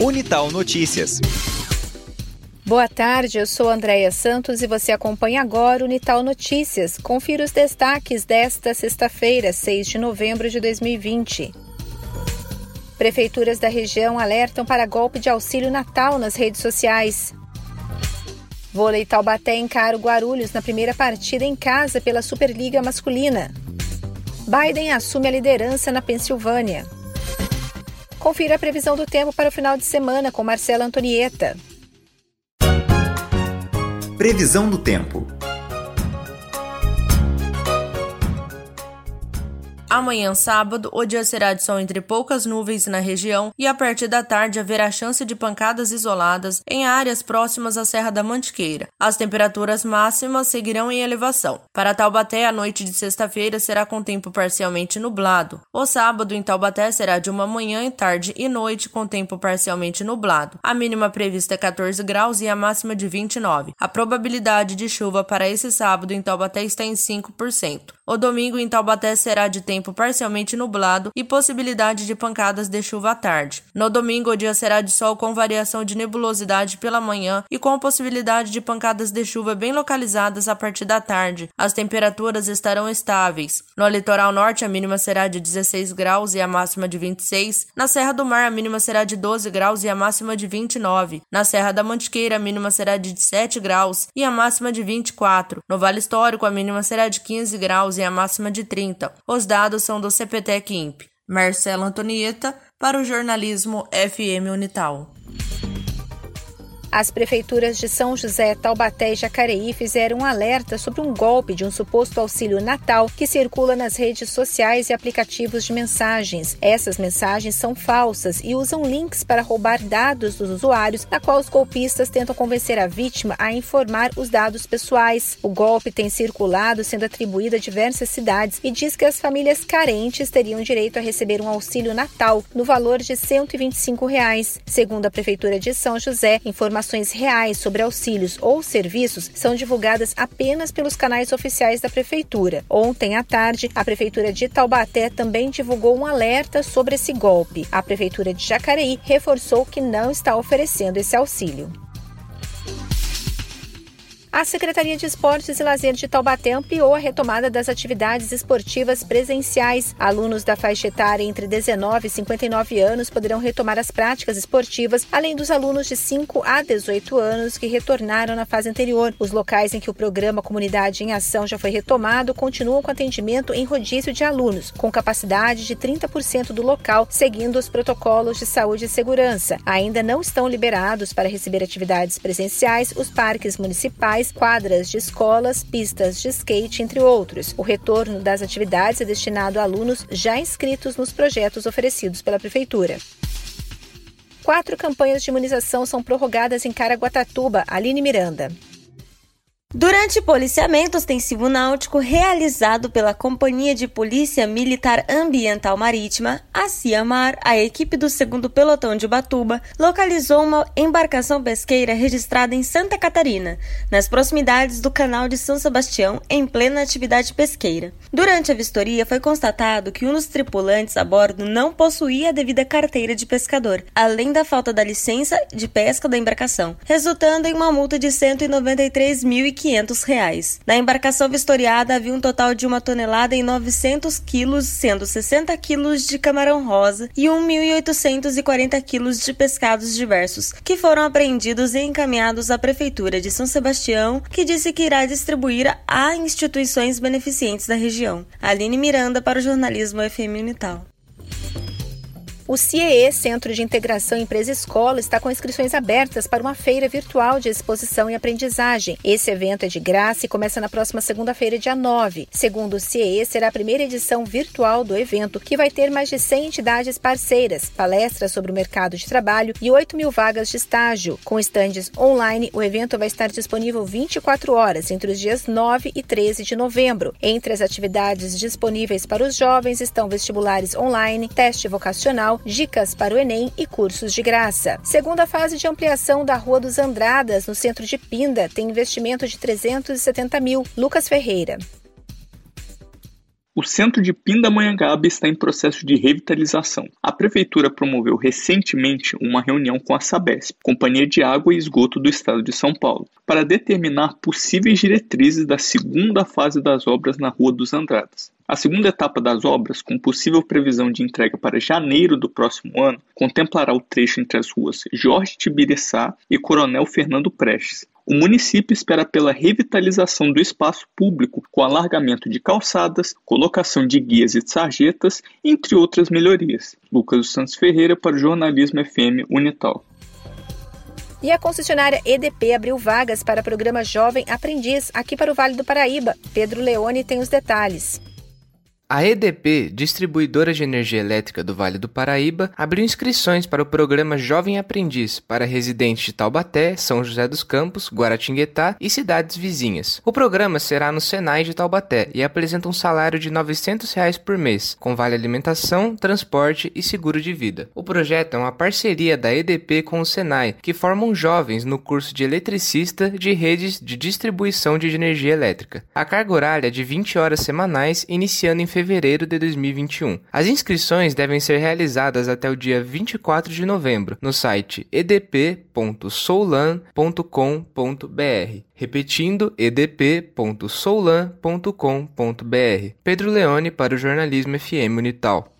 Unital Notícias. Boa tarde, eu sou Andréia Santos e você acompanha agora o Unital Notícias. Confira os destaques desta sexta-feira, 6 de novembro de 2020. Prefeituras da região alertam para golpe de auxílio Natal nas redes sociais. Vôlei Taubaté encara o Guarulhos na primeira partida em casa pela Superliga Masculina. Biden assume a liderança na Pensilvânia. Confira a previsão do tempo para o final de semana com Marcela Antonieta. Previsão do tempo. Amanhã, sábado, o dia será de sol entre poucas nuvens na região e a partir da tarde haverá chance de pancadas isoladas em áreas próximas à Serra da Mantiqueira. As temperaturas máximas seguirão em elevação. Para Taubaté, a noite de sexta-feira será com tempo parcialmente nublado. O sábado em Taubaté será de uma manhã, tarde e noite com tempo parcialmente nublado. A mínima prevista é 14 graus e a máxima de 29. A probabilidade de chuva para esse sábado em Taubaté está em 5%. O domingo em Taubaté será de tempo parcialmente nublado e possibilidade de pancadas de chuva à tarde. No domingo, o dia será de sol com variação de nebulosidade pela manhã e com possibilidade de pancadas de chuva bem localizadas a partir da tarde. As temperaturas estarão estáveis. No litoral norte, a mínima será de 16 graus e a máxima de 26. Na Serra do Mar, a mínima será de 12 graus e a máxima de 29. Na Serra da Mantiqueira, a mínima será de 7 graus e a máxima de 24. No Vale Histórico, a mínima será de 15 graus e a máxima de 30. Os dados são do CPTEC INPE. Marcela Antonieta, para o jornalismo FM Unital. As prefeituras de São José, Taubaté e Jacareí fizeram um alerta sobre um golpe de um suposto auxílio Natal que circula nas redes sociais e aplicativos de mensagens. Essas mensagens são falsas e usam links para roubar dados dos usuários, na qual os golpistas tentam convencer a vítima a informar os dados pessoais. O golpe tem circulado sendo atribuído a diversas cidades e diz que as famílias carentes teriam direito a receber um auxílio Natal no valor de 125 reais. Segundo a Prefeitura de São José, informações informações reais sobre auxílios ou serviços são divulgadas apenas pelos canais oficiais da Prefeitura. Ontem à tarde, a Prefeitura de Taubaté também divulgou um alerta sobre esse golpe. A Prefeitura de Jacareí reforçou que não está oferecendo esse auxílio. A Secretaria de Esportes e Lazer de Taubaté ampliou a retomada das atividades esportivas presenciais. Alunos da faixa etária entre 19 e 59 anos poderão retomar as práticas esportivas, além dos alunos de 5 a 18 anos que retornaram na fase anterior. Os locais em que o programa Comunidade em Ação já foi retomado continuam com atendimento em rodízio de alunos, com capacidade de 30% do local, seguindo os protocolos de saúde e segurança. Ainda não estão liberados para receber atividades presenciais os parques municipais quadras de escolas, pistas de skate, entre outros. O retorno das atividades é destinado a alunos já inscritos nos projetos oferecidos pela Prefeitura. Quatro campanhas de imunização são prorrogadas em Caraguatatuba, Aline Miranda. Durante policiamento ostensivo náutico realizado pela Companhia de Polícia Militar Ambiental Marítima, a CIAMAR, a equipe do 2 Pelotão de Batuba localizou uma embarcação pesqueira registrada em Santa Catarina, nas proximidades do canal de São Sebastião, em plena atividade pesqueira. Durante a vistoria, foi constatado que um dos tripulantes a bordo não possuía a devida carteira de pescador, além da falta da licença de pesca da embarcação, resultando em uma multa de R$ 193.500. Reais. Na embarcação vistoriada havia um total de uma tonelada e 900 quilos, sendo 60 quilos de camarão rosa e 1.840 quilos de pescados diversos, que foram apreendidos e encaminhados à Prefeitura de São Sebastião, que disse que irá distribuir a instituições beneficentes da região. Aline Miranda para o jornalismo FM Unital. O CIEE, Centro de Integração Empresa-Escola, está com inscrições abertas para uma feira virtual de exposição e aprendizagem. Esse evento é de graça e começa na próxima segunda-feira, dia 9. Segundo o CIEE, será a primeira edição virtual do evento, que vai ter mais de 100 entidades parceiras, palestras sobre o mercado de trabalho e 8 mil vagas de estágio. Com estandes online, o evento vai estar disponível 24 horas entre os dias 9 e 13 de novembro. Entre as atividades disponíveis para os jovens estão vestibulares online, teste vocacional, dicas para o Enem e cursos de graça. Segunda fase de ampliação da Rua dos Andradas, no centro de Pinda, tem investimento de 370 mil. Lucas Ferreira. O centro de Pindamonhangaba está em processo de revitalização. A prefeitura promoveu recentemente uma reunião com a Sabesp, Companhia de Água e Esgoto do Estado de São Paulo, para determinar possíveis diretrizes da segunda fase das obras na Rua dos Andradas. A segunda etapa das obras, com possível previsão de entrega para janeiro do próximo ano, contemplará o trecho entre as ruas Jorge Tibiriçá e Coronel Fernando Prestes, o município espera pela revitalização do espaço público com alargamento de calçadas, colocação de guias e sarjetas, entre outras melhorias. Lucas dos Santos Ferreira para o Jornalismo FM Unital. E a concessionária EDP abriu vagas para o programa Jovem Aprendiz aqui para o Vale do Paraíba. Pedro Leone tem os detalhes. A EDP, distribuidora de energia elétrica do Vale do Paraíba, abriu inscrições para o programa Jovem Aprendiz para residentes de Taubaté, São José dos Campos, Guaratinguetá e cidades vizinhas. O programa será no Senai de Taubaté e apresenta um salário de 900 reais por mês, com vale alimentação, transporte e seguro de vida. O projeto é uma parceria da EDP com o Senai, que formam jovens no curso de eletricista de redes de distribuição de energia elétrica. A carga horária é de 20 horas semanais, iniciando em fevereiro fevereiro de 2021. As inscrições devem ser realizadas até o dia 24 de novembro no site edp.soulan.com.br. Repetindo, edp.soulan.com.br. Pedro Leone para o Jornalismo FM Unital.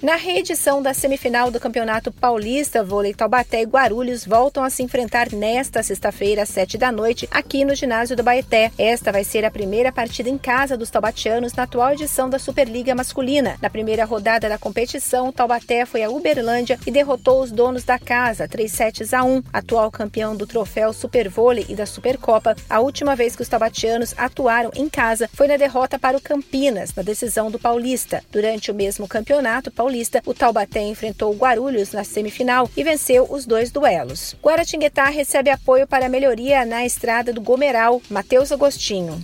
Na reedição da semifinal do Campeonato Paulista, vôlei Taubaté e Guarulhos voltam a se enfrentar nesta sexta-feira, às sete da noite, aqui no ginásio do Baeté. Esta vai ser a primeira partida em casa dos taubatianos na atual edição da Superliga Masculina. Na primeira rodada da competição, o Taubaté foi a Uberlândia e derrotou os donos da casa, 3 sets a 1, atual campeão do troféu Super Vôlei e da Supercopa. A última vez que os taubatianos atuaram em casa foi na derrota para o Campinas, na decisão do Paulista. Durante o mesmo campeonato, Paulista, o Taubaté enfrentou o Guarulhos na semifinal e venceu os dois duelos. Guaratinguetá recebe apoio para melhoria na estrada do Gomeral. Matheus Agostinho.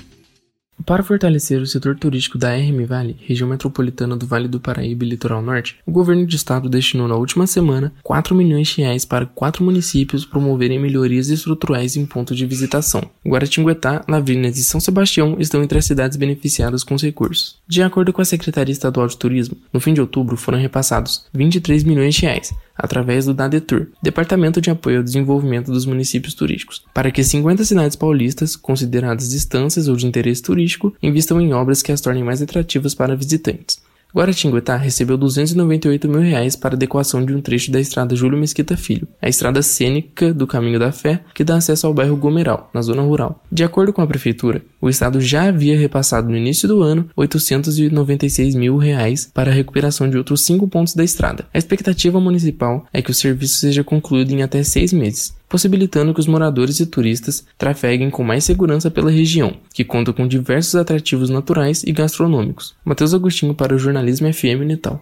Para fortalecer o setor turístico da RM Vale, região metropolitana do Vale do Paraíba e Litoral Norte, o governo de estado destinou na última semana 4 milhões de reais para quatro municípios promoverem melhorias estruturais em pontos de visitação. Guaratinguetá, Lavrinas e São Sebastião estão entre as cidades beneficiadas com os recursos. De acordo com a Secretaria Estadual de Turismo, no fim de outubro foram repassados 23 milhões de reais, através do DADETUR, Departamento de Apoio ao Desenvolvimento dos Municípios Turísticos, para que 50 cidades paulistas, consideradas distâncias ou de interesse turístico, invistam em obras que as tornem mais atrativas para visitantes. Guaratinguetá recebeu 298 mil reais para adequação de um trecho da estrada Júlio Mesquita Filho, a estrada cênica do Caminho da Fé, que dá acesso ao bairro Gomeral, na zona rural. De acordo com a prefeitura, o estado já havia repassado no início do ano 896 mil reais para a recuperação de outros cinco pontos da estrada. A expectativa municipal é que o serviço seja concluído em até seis meses possibilitando que os moradores e turistas trafeguem com mais segurança pela região, que conta com diversos atrativos naturais e gastronômicos. Matheus Agostinho para o Jornalismo FM Natal.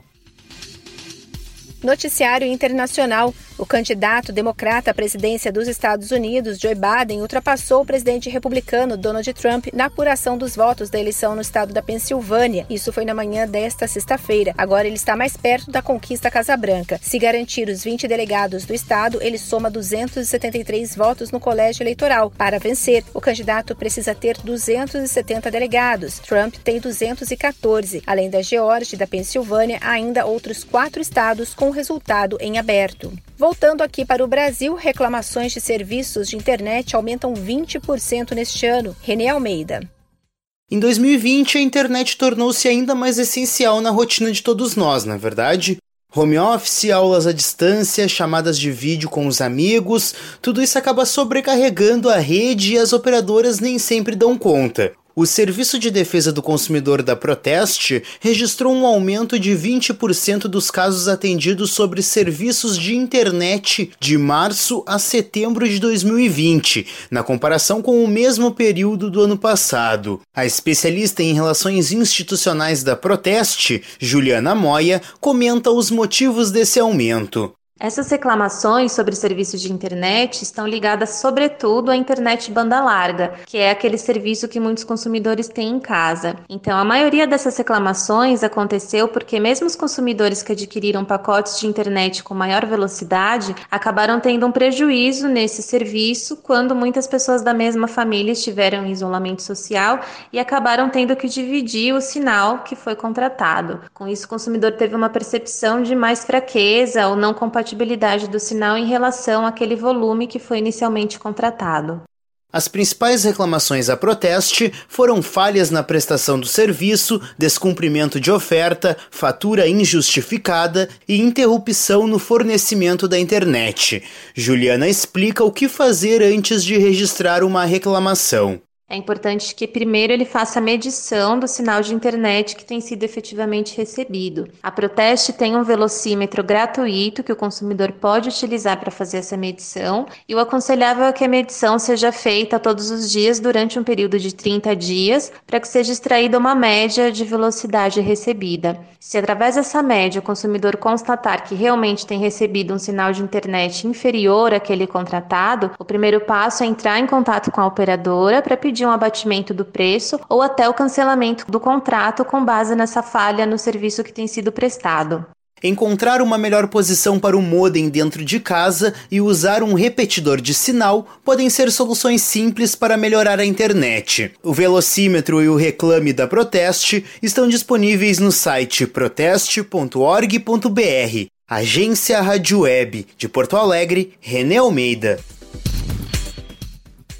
Noticiário Internacional. O candidato democrata à presidência dos Estados Unidos, Joe Biden, ultrapassou o presidente republicano Donald Trump na apuração dos votos da eleição no estado da Pensilvânia. Isso foi na manhã desta sexta-feira. Agora ele está mais perto da conquista Casa Branca. Se garantir os 20 delegados do estado, ele soma 273 votos no colégio eleitoral. Para vencer, o candidato precisa ter 270 delegados. Trump tem 214. Além da Geórgia e da Pensilvânia, ainda outros quatro estados com resultado em aberto. Voltando aqui para o Brasil, reclamações de serviços de internet aumentam 20% neste ano. René Almeida. Em 2020, a internet tornou-se ainda mais essencial na rotina de todos nós, na é verdade? Home office, aulas à distância, chamadas de vídeo com os amigos, tudo isso acaba sobrecarregando a rede e as operadoras nem sempre dão conta. O Serviço de Defesa do Consumidor da Proteste registrou um aumento de 20% dos casos atendidos sobre serviços de internet de março a setembro de 2020, na comparação com o mesmo período do ano passado. A especialista em relações institucionais da Proteste, Juliana Moya, comenta os motivos desse aumento. Essas reclamações sobre serviços de internet estão ligadas sobretudo à internet banda larga, que é aquele serviço que muitos consumidores têm em casa. Então, a maioria dessas reclamações aconteceu porque mesmo os consumidores que adquiriram pacotes de internet com maior velocidade acabaram tendo um prejuízo nesse serviço quando muitas pessoas da mesma família estiveram em isolamento social e acabaram tendo que dividir o sinal que foi contratado. Com isso, o consumidor teve uma percepção de mais fraqueza ou não compatibilidade compatibilidade do sinal em relação àquele volume que foi inicialmente contratado. As principais reclamações a proteste foram falhas na prestação do serviço, descumprimento de oferta, fatura injustificada e interrupção no fornecimento da internet. Juliana explica o que fazer antes de registrar uma reclamação. É importante que primeiro ele faça a medição do sinal de internet que tem sido efetivamente recebido. A Proteste tem um velocímetro gratuito que o consumidor pode utilizar para fazer essa medição, e o aconselhável é que a medição seja feita todos os dias durante um período de 30 dias, para que seja extraída uma média de velocidade recebida. Se através dessa média o consumidor constatar que realmente tem recebido um sinal de internet inferior àquele contratado, o primeiro passo é entrar em contato com a operadora para pedir um abatimento do preço ou até o cancelamento do contrato com base nessa falha no serviço que tem sido prestado. Encontrar uma melhor posição para o modem dentro de casa e usar um repetidor de sinal podem ser soluções simples para melhorar a internet. O velocímetro e o reclame da Proteste estão disponíveis no site proteste.org.br. Agência Rádio Web de Porto Alegre, René Almeida.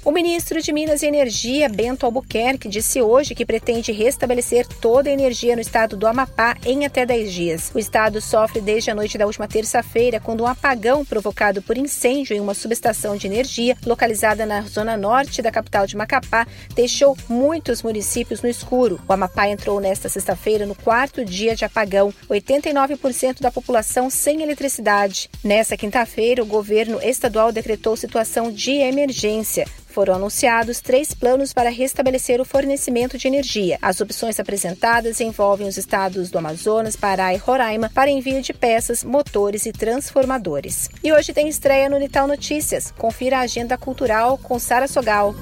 O ministro de Minas e Energia, Bento Albuquerque, disse hoje que pretende restabelecer toda a energia no estado do Amapá em até 10 dias. O estado sofre desde a noite da última terça-feira, quando um apagão provocado por incêndio em uma subestação de energia localizada na zona norte da capital de Macapá deixou muitos municípios no escuro. O Amapá entrou nesta sexta-feira no quarto dia de apagão, 89% da população sem eletricidade. Nessa quinta-feira, o governo estadual decretou situação de emergência. Foram anunciados três planos para restabelecer o fornecimento de energia. As opções apresentadas envolvem os estados do Amazonas, Pará e Roraima para envio de peças, motores e transformadores. E hoje tem estreia no Nital Notícias. Confira a agenda cultural com Sara Sogal.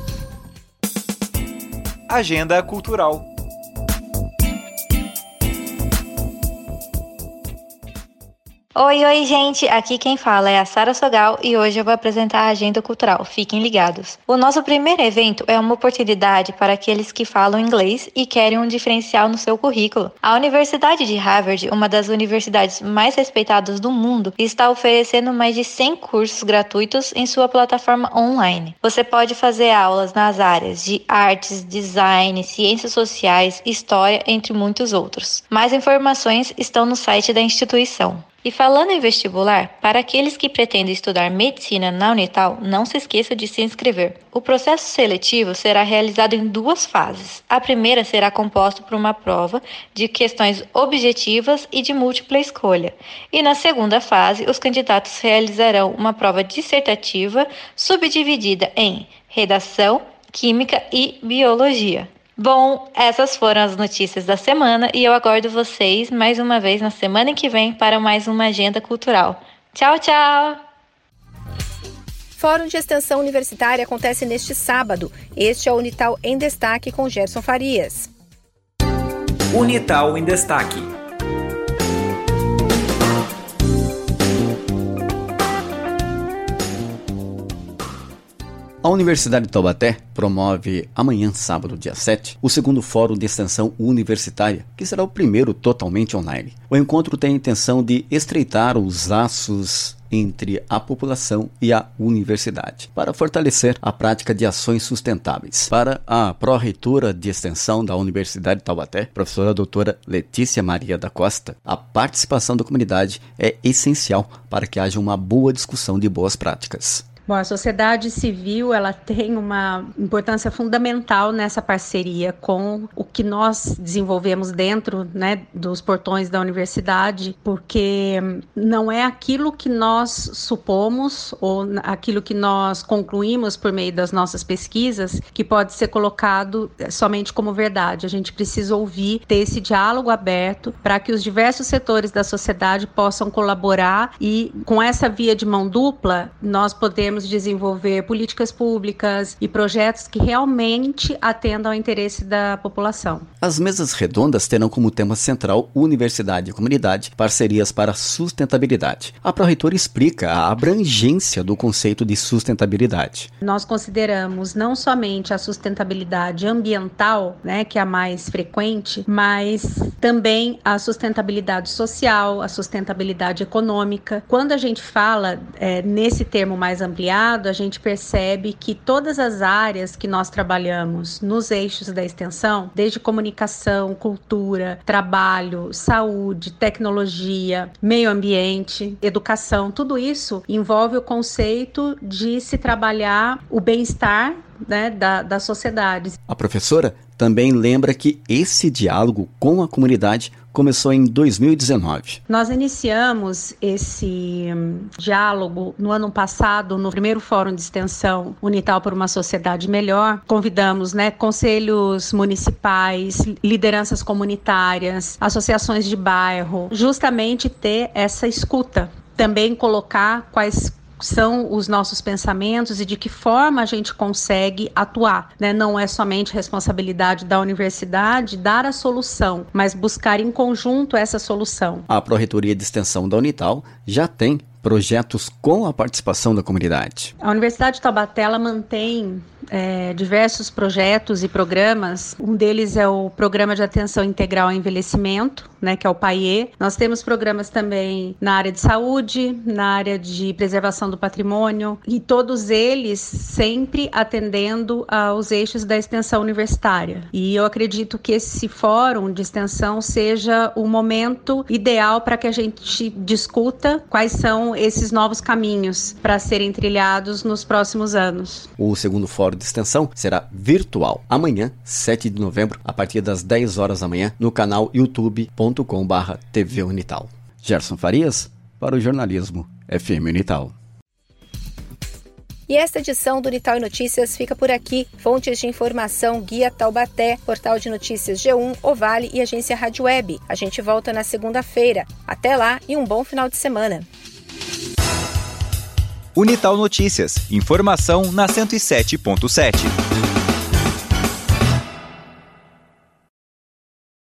Agenda Cultural. Oi, oi, gente! Aqui quem fala é a Sara Sogal e hoje eu vou apresentar a agenda cultural. Fiquem ligados. O nosso primeiro evento é uma oportunidade para aqueles que falam inglês e querem um diferencial no seu currículo. A Universidade de Harvard, uma das universidades mais respeitadas do mundo, está oferecendo mais de 100 cursos gratuitos em sua plataforma online. Você pode fazer aulas nas áreas de artes, design, ciências sociais, história, entre muitos outros. Mais informações estão no site da instituição. E falando em vestibular, para aqueles que pretendem estudar medicina na Unital, não se esqueça de se inscrever. O processo seletivo será realizado em duas fases. A primeira será composta por uma prova de questões objetivas e de múltipla escolha. E na segunda fase, os candidatos realizarão uma prova dissertativa subdividida em redação, química e biologia. Bom, essas foram as notícias da semana e eu aguardo vocês mais uma vez na semana que vem para mais uma agenda cultural. Tchau, tchau! Fórum de Extensão Universitária acontece neste sábado. Este é o Unital em Destaque com Gerson Farias. Unital em Destaque. A Universidade de Taubaté promove amanhã, sábado, dia 7, o segundo Fórum de Extensão Universitária, que será o primeiro totalmente online. O encontro tem a intenção de estreitar os laços entre a população e a universidade, para fortalecer a prática de ações sustentáveis. Para a pró-reitora de extensão da Universidade de Taubaté, professora doutora Letícia Maria da Costa, a participação da comunidade é essencial para que haja uma boa discussão de boas práticas. Bom, a sociedade civil ela tem uma importância fundamental nessa parceria com o que nós desenvolvemos dentro né, dos portões da universidade, porque não é aquilo que nós supomos ou aquilo que nós concluímos por meio das nossas pesquisas que pode ser colocado somente como verdade. A gente precisa ouvir, ter esse diálogo aberto para que os diversos setores da sociedade possam colaborar e com essa via de mão dupla nós podemos desenvolver políticas públicas e projetos que realmente atendam ao interesse da população. As mesas redondas terão como tema central universidade e comunidade, parcerias para sustentabilidade. A pró-reitora explica a abrangência do conceito de sustentabilidade. Nós consideramos não somente a sustentabilidade ambiental, né, que é a mais frequente, mas também a sustentabilidade social, a sustentabilidade econômica. Quando a gente fala é, nesse termo mais ampliado, a gente percebe que todas as áreas que nós trabalhamos nos eixos da extensão, desde comunicação, cultura, trabalho, saúde, tecnologia, meio ambiente, educação, tudo isso envolve o conceito de se trabalhar o bem-estar né, da, da sociedade. A professora também lembra que esse diálogo com a comunidade começou em 2019. Nós iniciamos esse hum, diálogo no ano passado, no primeiro Fórum de Extensão Unital por uma Sociedade Melhor. Convidamos né, conselhos municipais, lideranças comunitárias, associações de bairro, justamente ter essa escuta. Também colocar quais são os nossos pensamentos e de que forma a gente consegue atuar. Né? Não é somente responsabilidade da universidade dar a solução, mas buscar em conjunto essa solução. A Pró-Reitoria de Extensão da Unital já tem projetos com a participação da comunidade. A Universidade de Taubaté mantém é, diversos projetos e programas. Um deles é o Programa de Atenção Integral ao Envelhecimento, né, que é o PAIE. Nós temos programas também na área de saúde, na área de preservação do patrimônio, e todos eles sempre atendendo aos eixos da extensão universitária. E eu acredito que esse fórum de extensão seja o momento ideal para que a gente discuta quais são esses novos caminhos para serem trilhados nos próximos anos. O segundo fórum de extensão será virtual amanhã, 7 de novembro, a partir das 10 horas da manhã, no canal youtube.com/barra TV Unital. Gerson Farias, para o jornalismo FM Unital. E esta edição do Unital e Notícias fica por aqui. Fontes de informação Guia Taubaté, Portal de Notícias G1, Ovale e Agência Rádio Web. A gente volta na segunda-feira. Até lá e um bom final de semana. Unital Notícias. Informação na 107.7.